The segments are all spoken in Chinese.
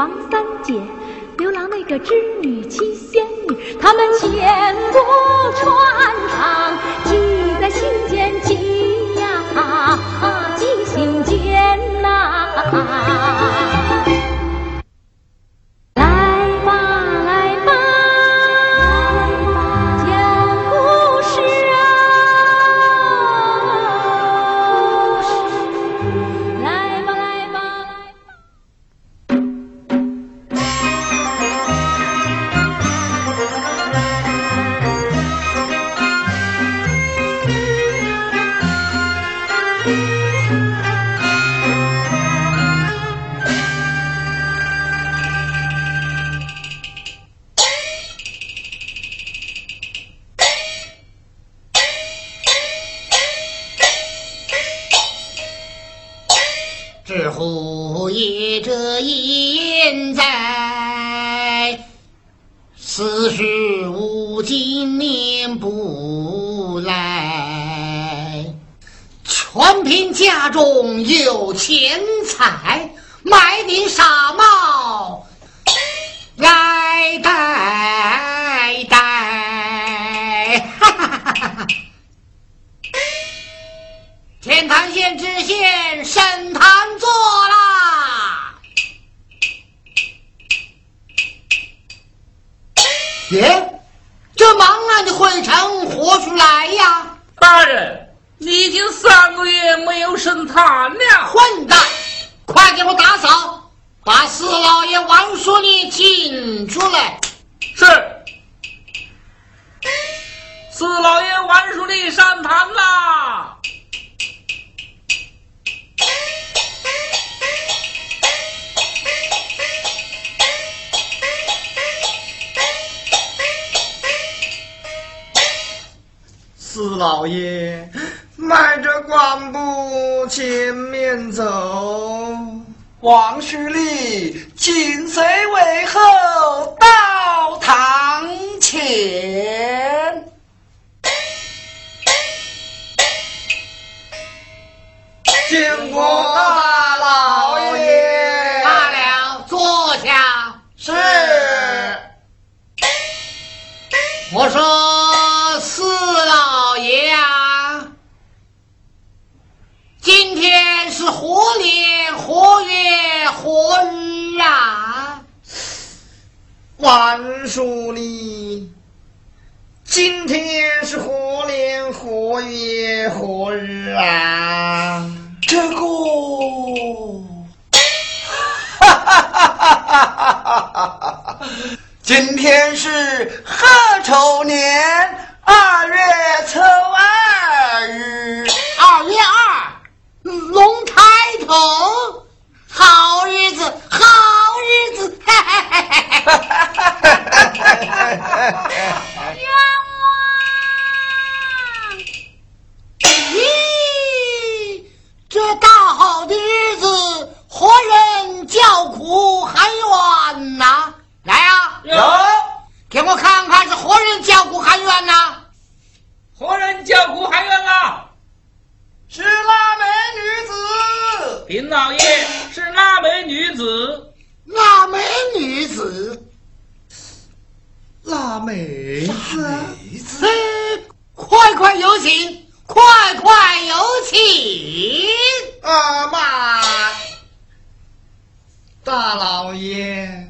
王三姐。牛郎那个织女七仙女，他们千古传唱，记在心间，记呀，记心间呐。四十五今年不来。全凭家中有钱财，买顶纱帽来戴戴。哈！天堂县知县审坛坐啦！耶，这忙乱的会城何处来呀？大人，你已经三个月没有升堂了。混蛋！快给我打扫，把四老爷王叔立请出来。是。四老爷王书立上堂啦！四老爷，迈着光步前面走。王须礼，紧随为后到堂前。见过大万书礼，今天是何年何月何日啊？这个，哈哈哈哈哈哈！今天是贺丑年二月初二日，二月二，龙抬头，好日子，好日子，哈哈哈哈哈哈！冤咦，这大好的日子，何人叫苦喊冤呐？来呀、有给我看看是何人叫苦喊冤呐？何人叫苦喊冤啦？是腊梅女子。禀老爷，是腊梅女子。腊梅女子，腊梅子，哎，快快有请，快快有请。阿妈，大老爷，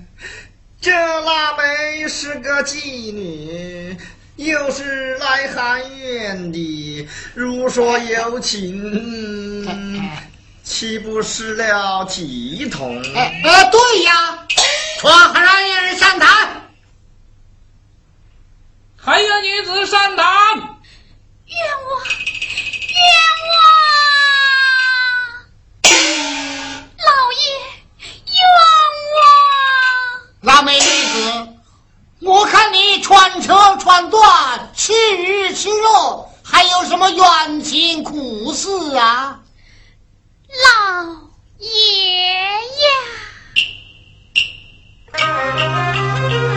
这腊梅是个妓女，又是来喊冤的，如说有情，岂不失了体统？哎哎，对呀，传让一人上坛。还有女子上堂。冤枉，冤枉！老爷，冤枉！那美女子，我看你穿车穿断，吃鱼吃肉，还有什么冤情苦事啊？老爷呀！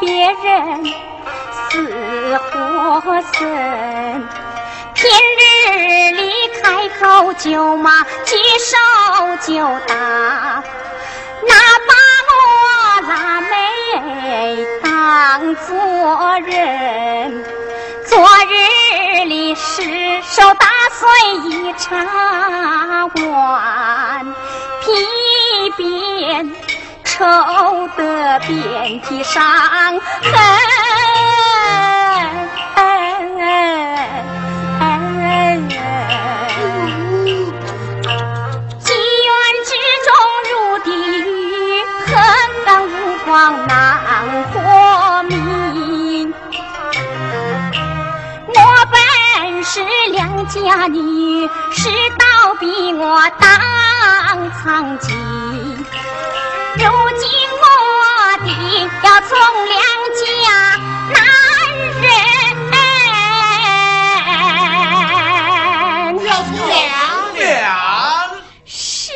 别人死活生，平日里开口就骂，举手就打，那把我腊梅当做人。昨日里失手打碎一茶碗，皮鞭。愁得遍体伤痕，积怨之中入地狱，恨感无光难活命。我本是良家女，世道逼我当娼妓。如从良家男人，要从娘娘是。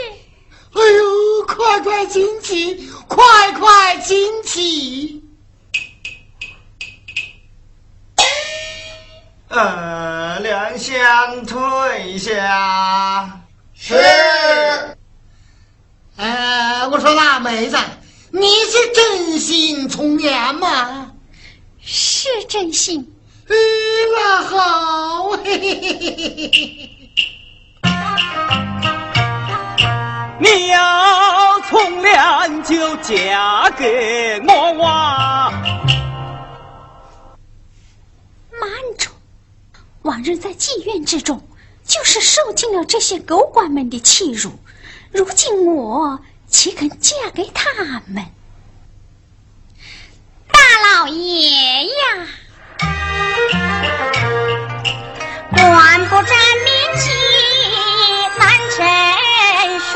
哎呦，快快进去，快快进去。呃，两相退下。是。呃，我说腊梅子，你是真心从良吗？是真心。嗯，那好。嘿嘿嘿嘿嘿你要从良就嫁给我哇！慢住！往日在妓院之中，就是受尽了这些狗官们的欺辱。如今我岂肯嫁给他们？大老爷呀，官不沾民气难成双。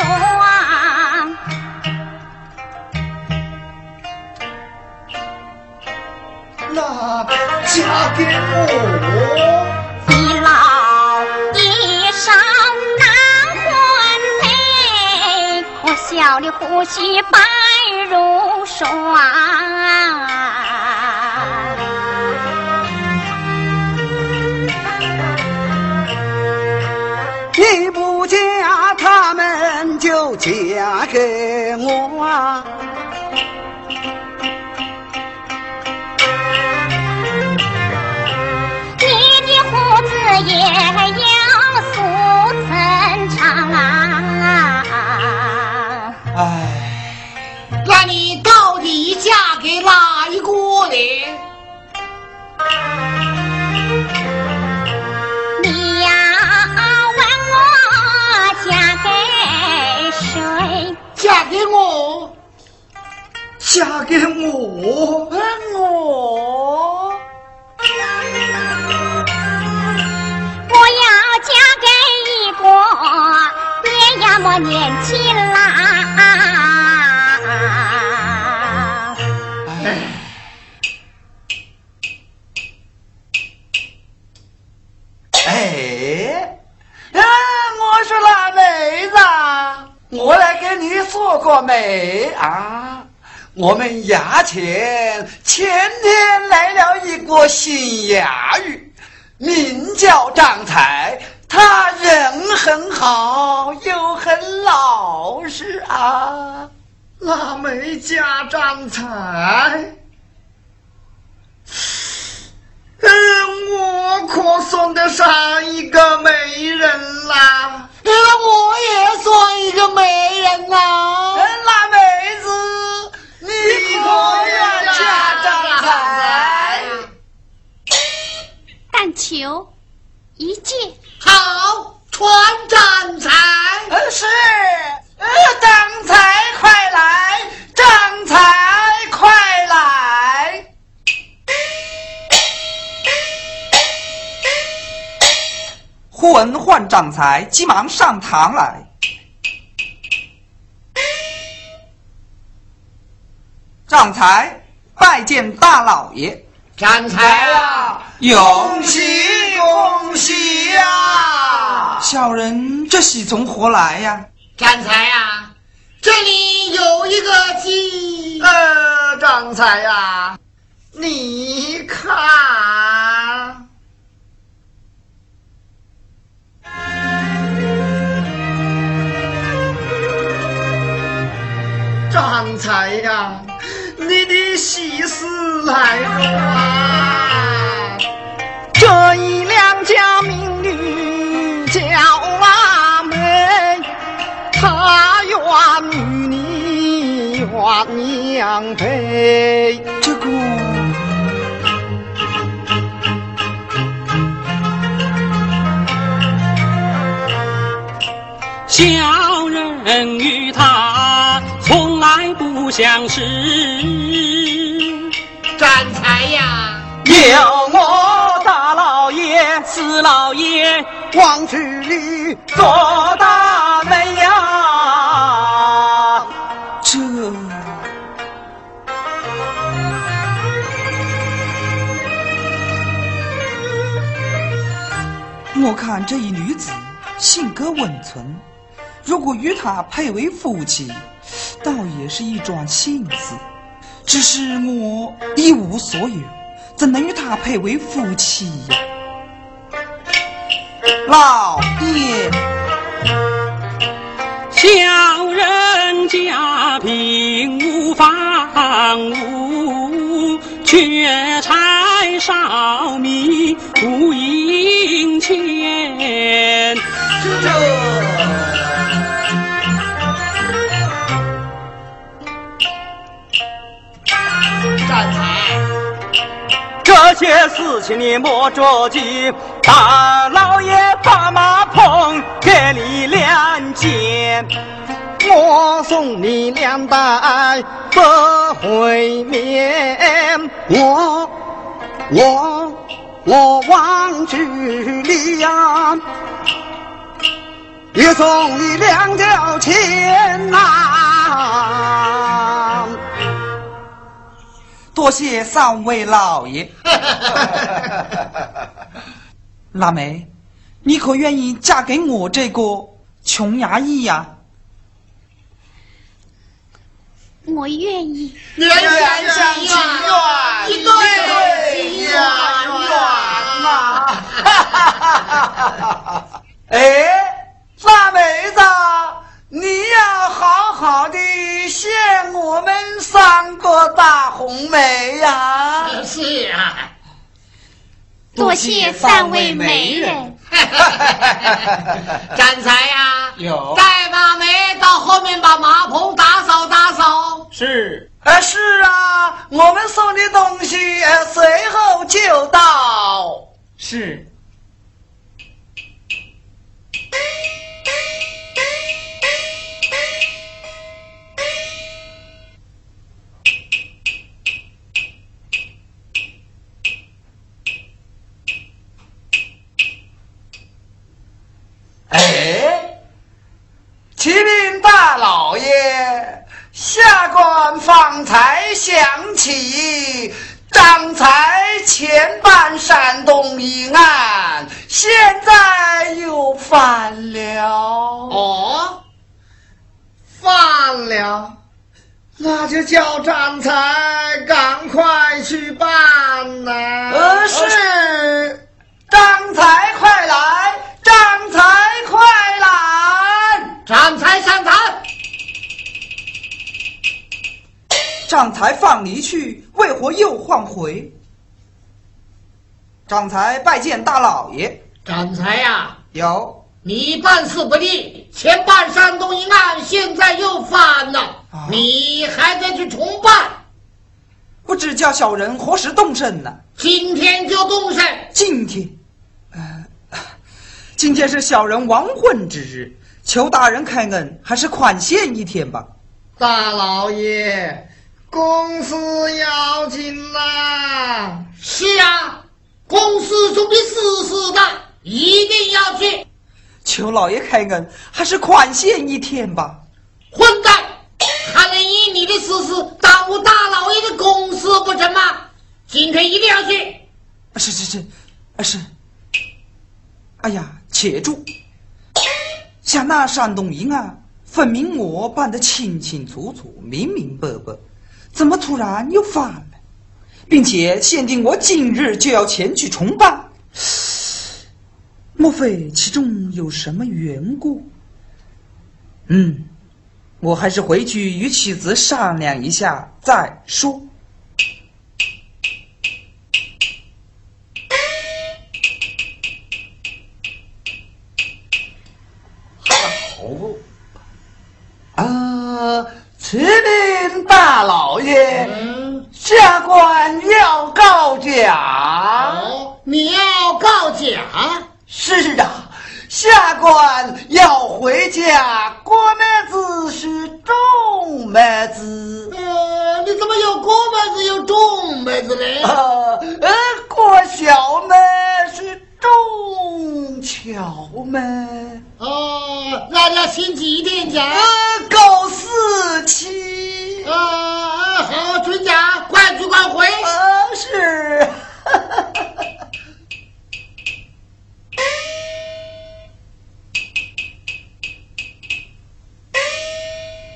那嫁给我，笑里呼吸白如霜，你不嫁他们就嫁给我。给我，我，我要嫁给一个。爹呀么年轻啦！哎，哎，我说腊梅子，我来给你说过没啊？我们衙前前天来了一个新衙役，名叫张才，他人很好，又很老实啊。腊梅家张才。嗯，我可算得上一个媒人啦！嗯，我也算一个媒人啦！腊妹子，你可愿嫁张才？但求一见。好，传张才。嗯，是。呃，张才快来，张才快来。忽闻唤张才，急忙上堂来。张才拜见大老爷。张才啊，恭喜恭喜呀！小人这喜从何来呀？张才呀，这里有一个鸡。呃，张才呀，你看。张才呀，你的喜事来了啊！这一良家民女叫阿梅，她愿与你鸳鸯配。这个。小人与他不相识。站才呀，有我大老爷、四老爷、王织女做大媒呀。这，我看这一女子性格温存。如果与她配为夫妻，倒也是一桩幸事。只是我一无所有，怎能与他配为夫妻呀？老爷，小人家贫无房屋，缺柴烧米无银钱。这。这些事情你莫着急，大老爷把马棚给你两间，我送你两袋不会面，我我我王之礼呀，也送你两条钱呐。多谢三位老爷。腊梅，你可愿意嫁给我这个穷衙役呀？我愿意。愿相情愿，一对姻缘啊！哎，腊妹子。你要好好的献我们三个大红梅呀！是啊，多谢三位媒人。张才呀，有带马梅到后面把马棚打扫打扫。是，呃是啊，我们送的东西随后就到。是。下官方才想起张才前办山东一案，现在又犯了。哦，犯了，那就叫张才赶快去办呐。呃，是，张才快来，张才快来，张才上堂。张才放离去，为何又换回？张才拜见大老爷。张才呀，有你办事不力，前办山东一案，现在又翻了，啊你还得去重办。不知叫小人何时动身呢？今天就动身。今天，呃，今天是小人亡婚之日，求大人开恩，还是宽限一天吧。大老爷，公司要紧呐！是啊，公司中的私事大，一定要去。求老爷开恩，还是宽限一天吧。混蛋，还能以你的私事耽误大老爷的公事不成吗？今天一定要去。啊是是是，啊是。哎呀，且住！像那山东一案，分明我办得清清楚楚、明明白白，怎么突然又翻了？并且限定我今日就要前去重办，莫非其中有什么缘故？嗯，我还是回去与妻子商量一下再说。好啊，启禀大老爷，嗯，下官要告假。哦，你要告假？是啊，下官要回家，郭妹子是种妹子。呃，你怎么有郭妹子有种妹子嘞？呃呃，过小妹是重巧妹。哦，那要请几天假？呃，够四期。啊，好，准假，快去快回。呃，是。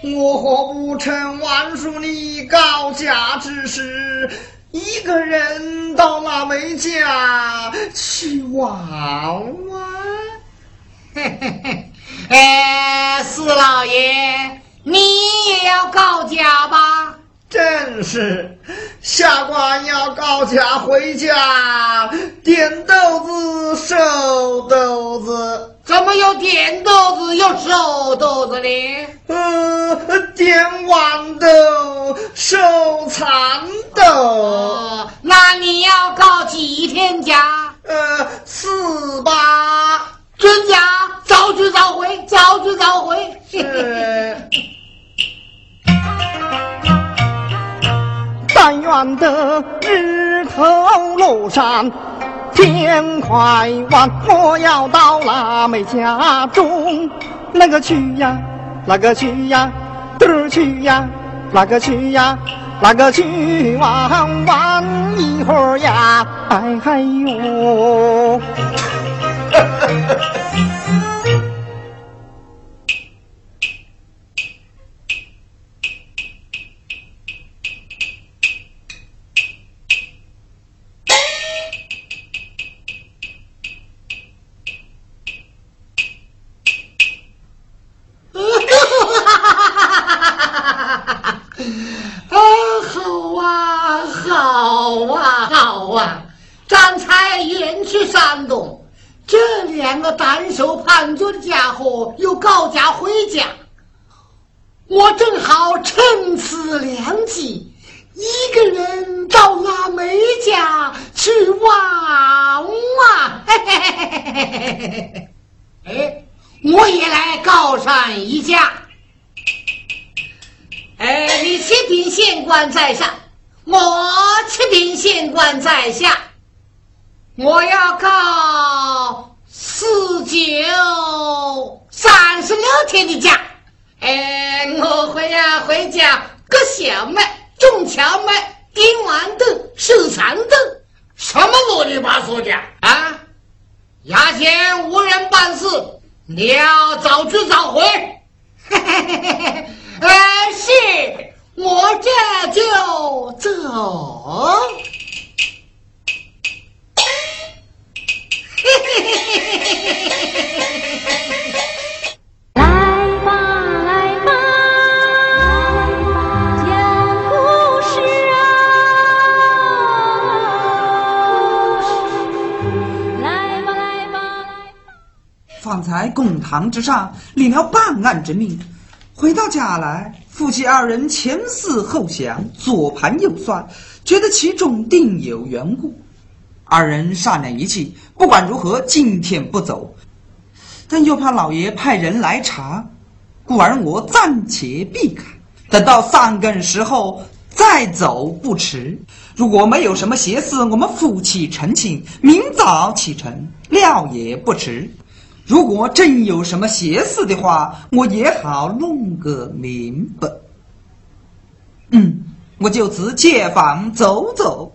我何不趁万叔你告假之时，一个人到那梅家去娃娃？嘿嘿嘿，哎，四老爷，你也要告假吧？正是，下官要告假回家，点豆子收豆子。怎么有点豆子又收豆子呢？呃，点豌豆收蚕豆，哦，那你要告几天假？呃，四八准假，早去早回，早去早回。是。但愿得日头落山天快晚，我要到腊梅家中，那个去呀，那个去呀，得儿去呀，那个去呀，那个去玩玩一会儿呀，哎嗨哟。好啊，好啊！张才远去山东，这两个胆小叛军的家伙又告假回家，我正好趁此良机，一个人到那梅家去望啊！嘿嘿嘿嘿嘿哎，我也来告上一架。哎，你启听县官在上。我启禀县官在下，我要告四九三十六天的假。哎，我回呀回家割小麦、种荞麦、点豌豆、收蚕豆，什么啰里吧嗦的啊！衙前无人办事，你要早去早回。呃，是，我这就走。嘿嘿嘿来吧，来吧，讲故事啊！来吧，来吧，来吧。方才公堂之上领了办案之命，回到家来，夫妻二人前思后想，左盘右算，觉得其中定有缘故。二人商量一气，不管如何，今天不走。但又怕老爷派人来查，故而我暂且避开，等到三更时候再走不迟。如果没有什么邪事，我们夫妻成亲，明早启程，料也不迟。如果真有什么邪事的话，我也好弄个明白。嗯，我就此借房走走。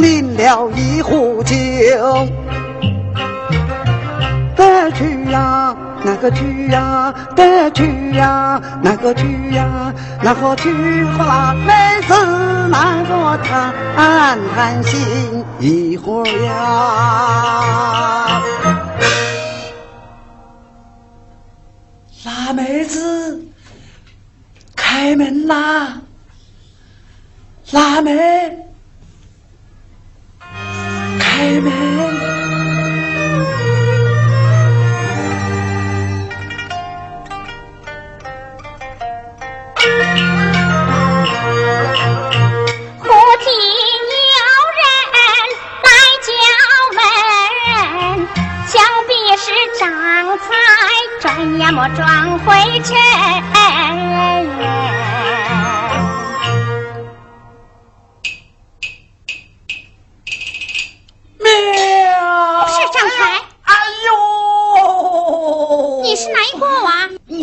拎了一壶酒，得去呀，那个去呀，得去呀，那个去呀，那个去和那妹子那个谈谈心一会儿呀。辣妹子，开门啦！辣妹，开门。忽听有人来叫门，想必是张才转呀么转回城。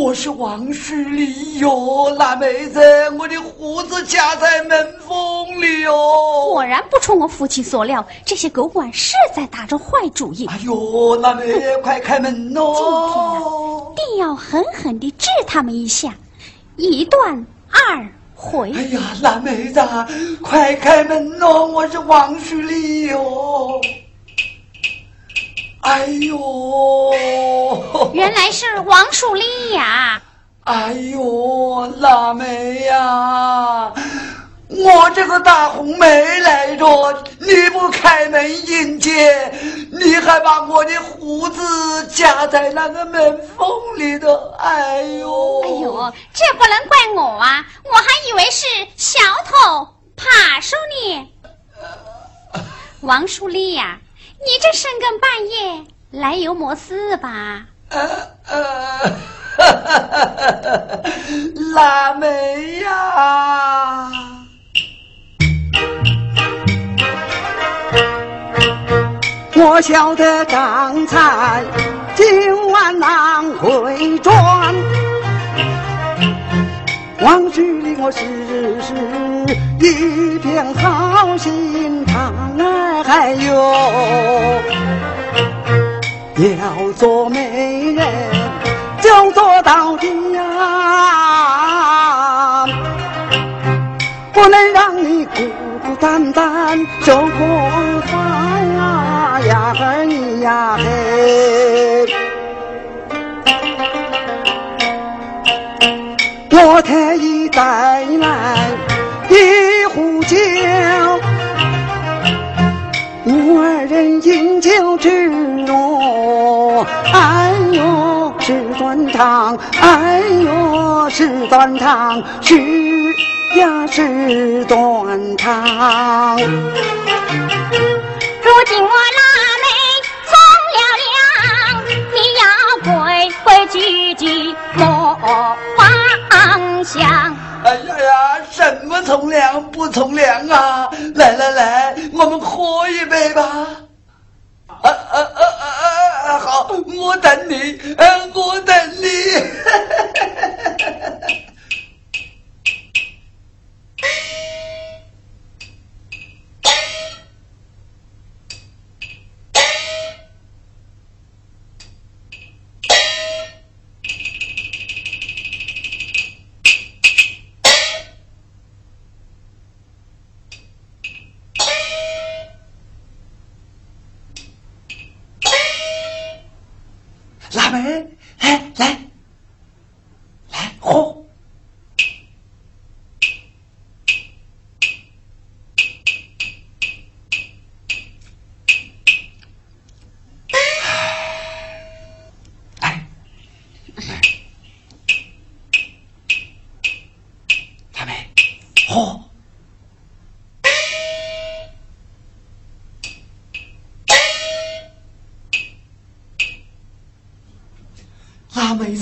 我是王世礼哟，辣妹子，我的胡子夹在门缝里哟。果然不出我父亲所料，这些狗官是在打着坏主意。哎呦，辣妹，快开门哦！定要狠狠地治他们一下，一断二回。哎呀，辣妹子，快开门哦！我是王世礼哟。哎呦！原来是王树立呀！哎呦，腊梅呀！我这个大红梅来着，你不开门迎接，你还把我的胡子夹在那个门缝里头，哎呦！哎呦，这不能怪我啊！我还以为是小偷爬树呢。王树立呀、你这深更半夜来有么事吧？呃呃，辣妹呀！我晓得刚才今晚难回转，往事里我时时一片好心肠哎，还有要做媒人就做到底呀，不能让你孤孤单单受过烦呀呀你呀嘿。哎呦是断肠，是呀是断肠。如今我腊梅从了梁，你要规规矩矩莫妄想。哎呀呀，什么从良不从良啊！来来来，我们喝一杯吧。啊啊啊啊啊！好，我等你，嗯，我等你。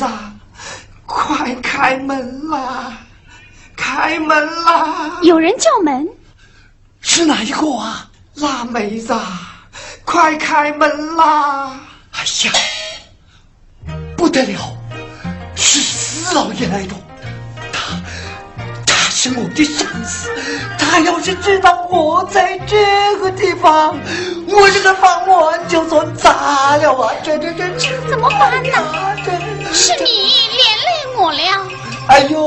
妹子，快开门啦！开门啦！有人叫门，是哪一个啊？辣妹子，快开门啦！哎呀，不得了，是四老爷来的。他，他是我的上司。他要是知道我在这个地方，我这个饭碗就算砸了啊！这这这这怎么办呢？是你连累我了。哎呦，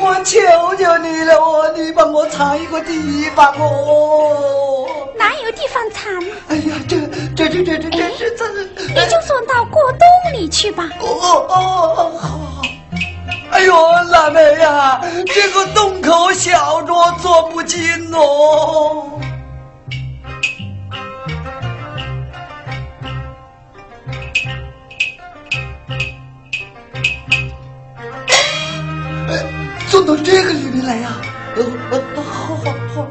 我求求你了哦，你帮我藏一个地方哦。哪有地方藏？哎呀，这这这这这这是这……你就送到过洞里去吧。哦哦，好。哎呦，腊梅呀，这个洞口小着，坐不进哦。送到这个里面来呀！呃呃，好好好。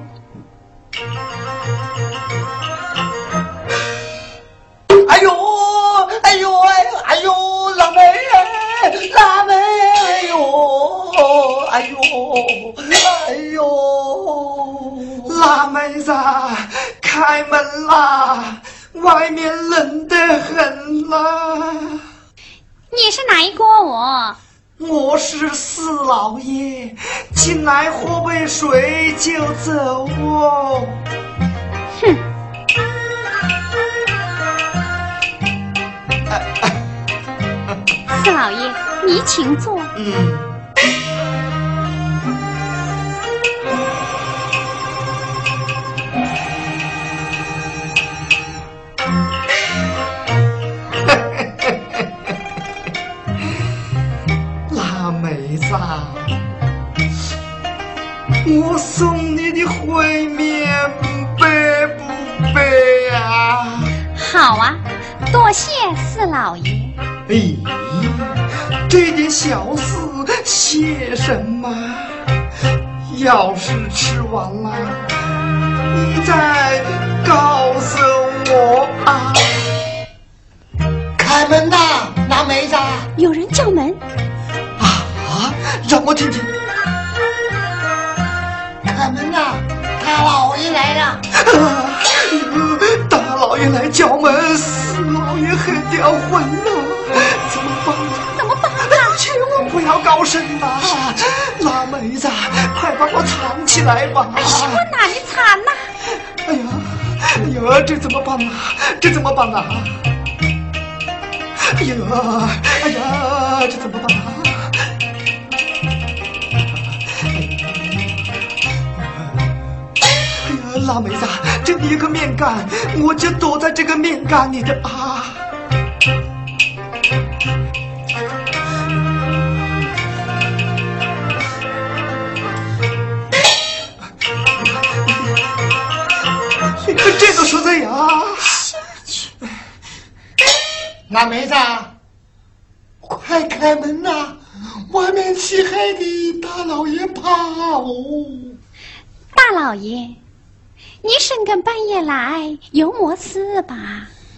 哎呦，哎呦，哎哎呦，腊梅，腊梅，哎呦，哎呦，哎呦，腊妹子，开门啦！外面冷得很啦。你是哪一个？我。我是四老爷，进来喝杯水就走哦。哼！四老爷，你请坐。嗯。我送你的烩面白不白呀？好啊，多谢四老爷。哎，这点小事谢什么？要是吃完了，你再告诉我啊。开门呐，大梅子。有人叫门。啊，让我听听。开门呐！大老爷来了！大老爷来叫门，四老爷很掉魂了，怎么办？怎么办？千万不要高声呐！辣妹子，快把我藏起来吧！哎呀，我哪里藏呐？哎呀，哎呀，这怎么办呐？这怎么办呐？哎呀，哎呀，这怎么办啊？辣妹子，这里有个面干，我就躲在这个面干里的啊。这个说的呀，下去。辣妹子，快开门呐外面漆黑的，大老爷怕哦。大老爷，你深更半夜来，有么事吧？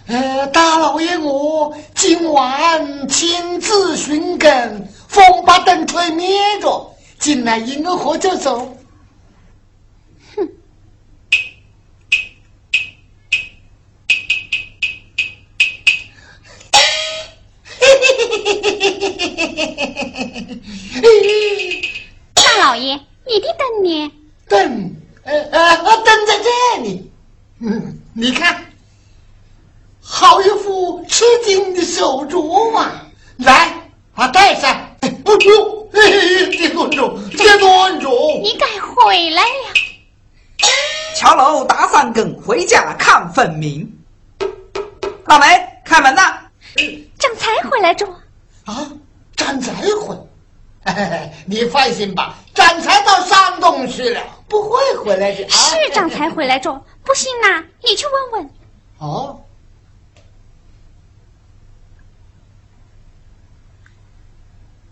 呃，大老爷我今晚亲自寻根，风把灯吹灭着，进来迎个喝就走。大老爷，你的灯呢？灯，呃呃，灯在这里。嗯，你看，好一副吃惊的手镯嘛！来，啊，戴上。哎呦，哎，别乱着，别乱着。你该回来了。敲楼打三更，回家看分明。大梅，开门呐！张才回来着。啊，展才回。哎，你放心吧，展才到山东去了，不会回来的。啊、是张才回来着，不信呐，你去问问。哦。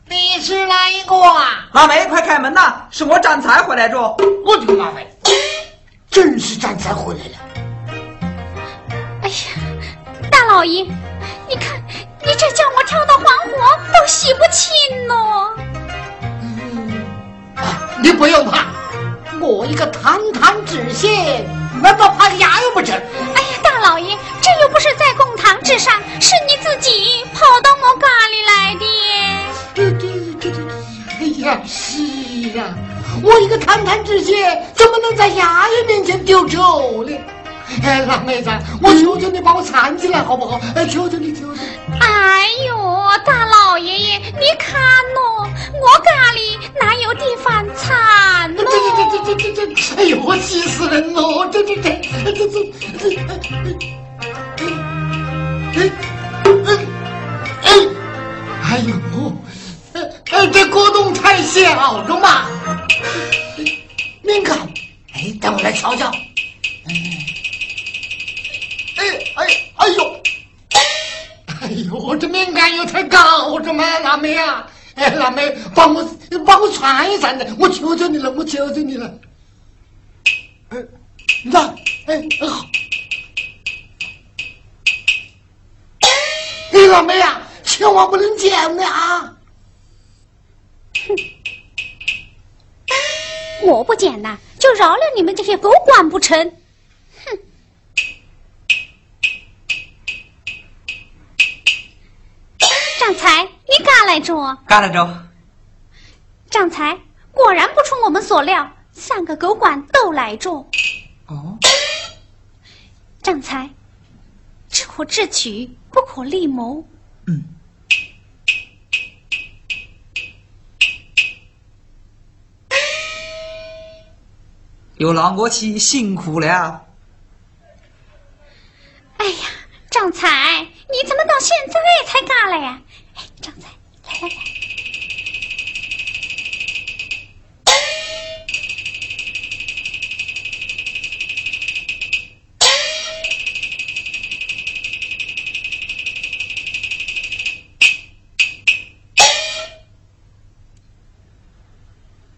你是哪一个啊？老梅，快开门呐！是我展才回来着。我的个妈喂！老爷，你看，你这叫我跳到黄河都洗不清喽。你不用怕，我一个堂堂知县，难道怕衙役不成？哎呀，大老爷，这又不是在公堂之上，是你自己跑到我家里来的。对对对对对，哎呀，是呀，我一个堂堂知县，怎么能在衙役面前丢丑呢？哎，老妹子，我求求你把我搀起来好不好？哎，求求你，求求你！哎呦，大老爷爷，你看喏，我家里哪有地方搀这这这这这这，哎呦，我气死人了！这这这这这这，哎哎哎哎呦，哎这锅洞太小了嘛！敏感，哎，等我来瞧瞧。哎哎哎呦！哎呦，我这敏感又太高着嘛，腊梅啊！哎，腊梅，帮我帮我穿一穿的，我求求你了，我求求你了。哎，那哎好。哎，腊梅啊，千万不能捡的啊！哼，我不捡呐，就饶了你们这些狗官不成？张才，你干来着？干来着。张才，果然不出我们所料，三个狗官都来着。哦。张才，只可智取，不可立谋。嗯。有郎国妻辛苦了。哎呀，张才，你怎么到现在才干来呀？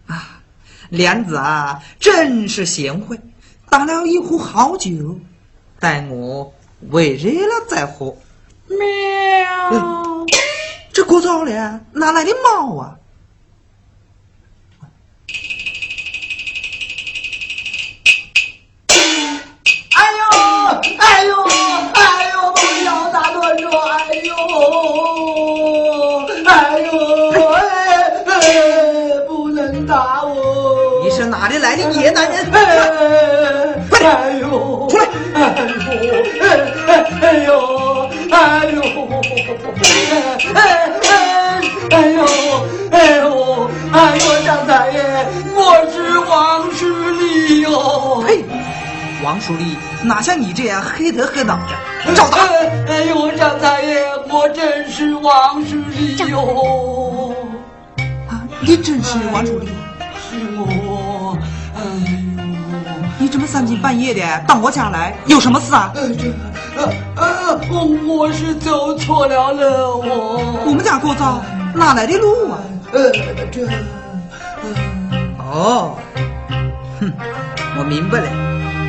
啊，莲子啊，真是贤惠，打了一壶好酒，待我煨热了再喝。喵！这过早了，哪来的猫啊？哎呦！哎呦！哎呦！不要打！哎呦！哎呦！哎哎！不能打我！你是哪里来的野男人？哎哎呦！出来！哎呦！哎哎呦！哎呦！哎呦！哎呦！哎呦！张大爷，我是王世立哟！嘿，王书立哪像你这样黑头黑脑的？找他！哎呦，张大爷，我真是王世立哟！啊，你真是王书立？是我。哎呦，你这么三更半夜的到我家来，有什么事啊？呃，这，呃呃，我我是走错了路，我。我们家过早，哪来的路啊？呃，这，哦，哼，我明白了，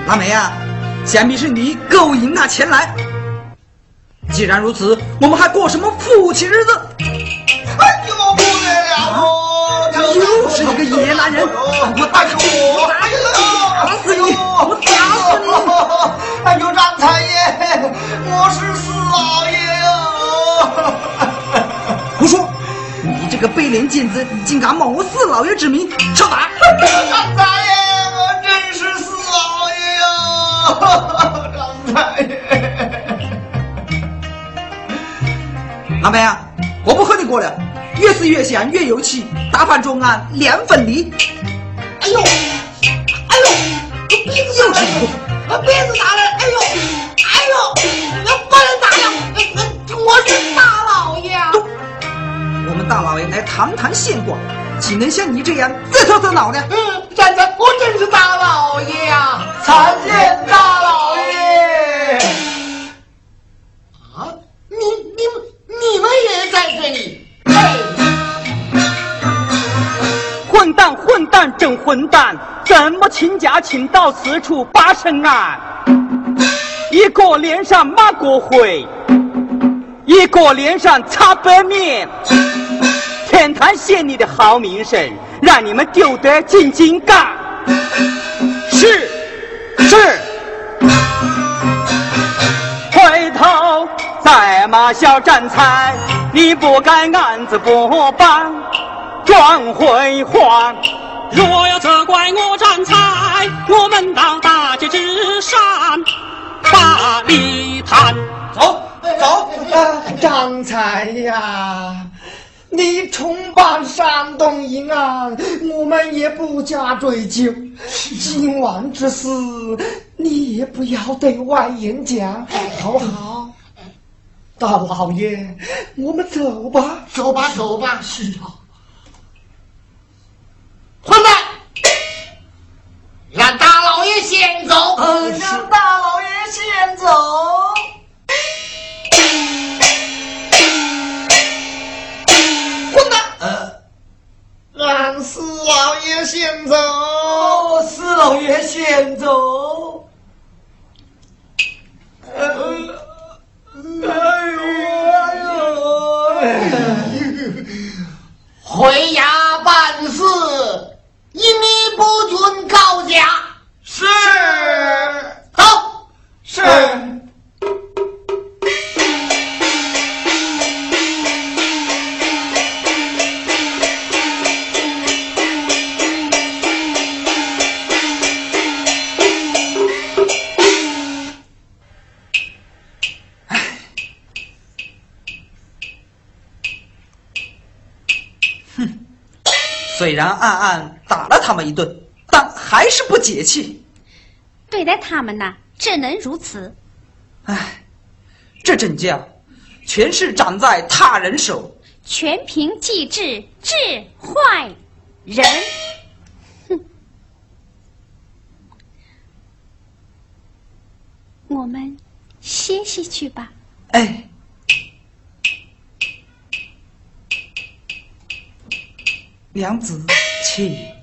腊梅啊，想必是你勾引他前来。既然如此，我们还过什么夫妻日子？哎呦，不得了！又是一个野男人！我打死你！我打死你！我打死你！哎呦，张太爷，我是四老爷呀！胡说！你这个卑廉贱子，竟敢冒我四老爷之名，撤打！张太爷，我真是四老爷呀！张太爷，老梅啊，我不和你过了，越是越想越有气，大饭中啊两分离。哎呦，又是一个，鼻子打了，哎呦，哎呦，那不能打了，我是大老爷。我们大老爷来堂堂县官，岂能像你这样自头自脑呢？嗯，真的，我真是大老爷呀，参见大老爷。啊，你你你们也在这里？嘿，混蛋混蛋真混蛋，怎么请假请到此处把审案？一个脸上抹过灰，一个脸上擦白面。天坛县里的好名声，让你们丢得净净干。是是，回头再骂小站才，你不该案子不办，转回还。若要责怪我站才，我们到大街之上把理谈。走走，张才呀。你重办山东一案，我们也不加追究。今晚之事，你也不要对外言讲，好不好？大老爷，我们走吧，走吧，走吧。是啊，混蛋，让大老爷先走。让大老爷先走。混蛋让四老爷先走，四老爷先走。一顿，但还是不解气。对待他们呐，只能如此。唉，这阵叫，全是长在他人手，全凭机智治坏人。哼，我们歇息去吧。哎。娘子，请。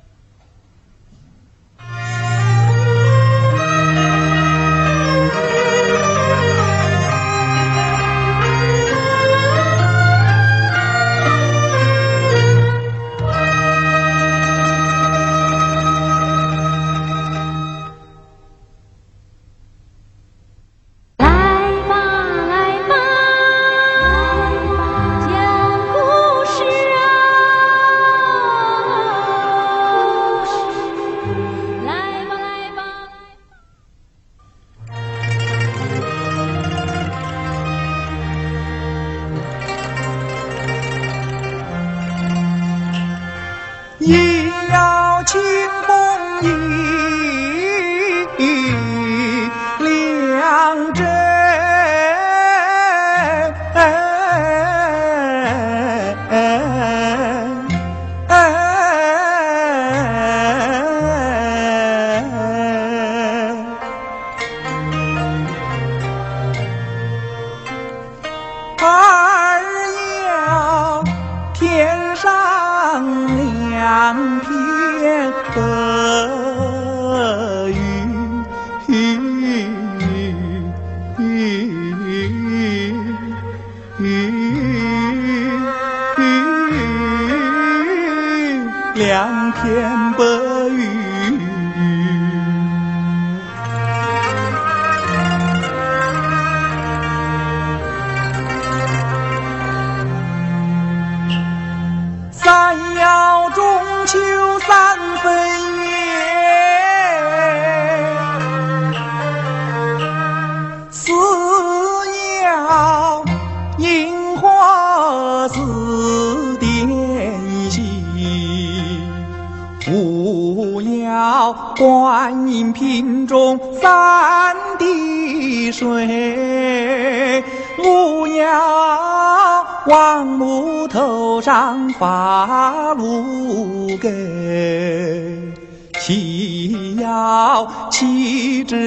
两片白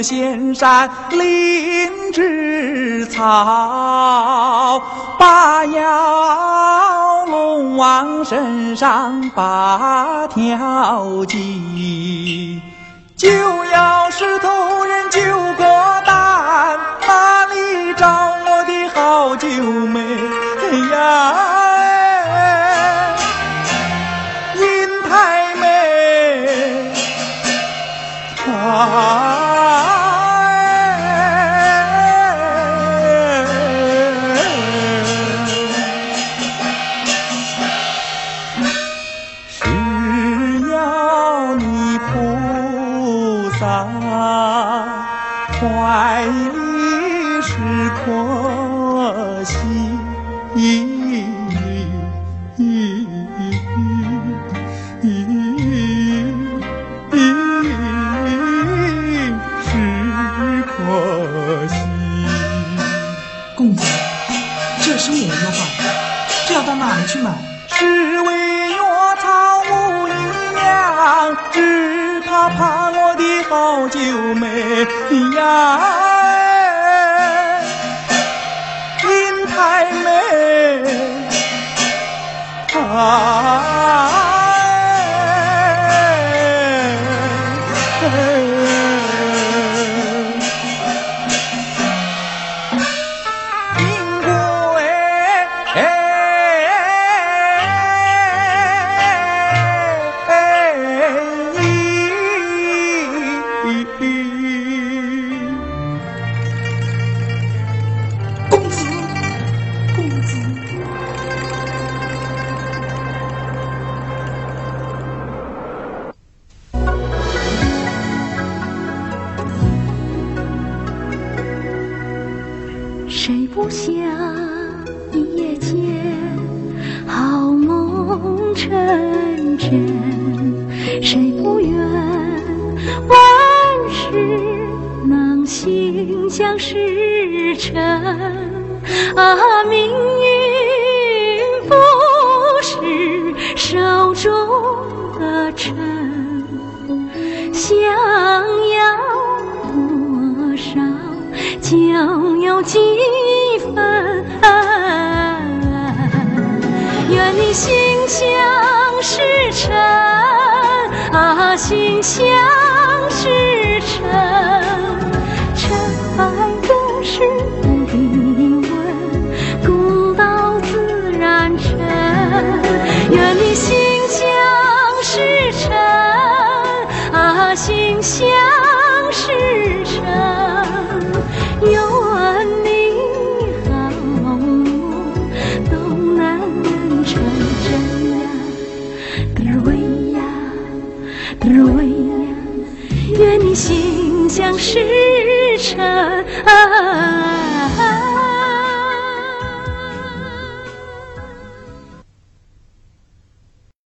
仙山灵芝草，八妖龙王身上八条筋，九爻石头人九个蛋，哪里找我的好九妹呀？不想一夜间好梦成真？谁不愿万事能心想事成？啊，命运不是手中的尘。想要多少就有几你心想事成，啊，心想事成。尘，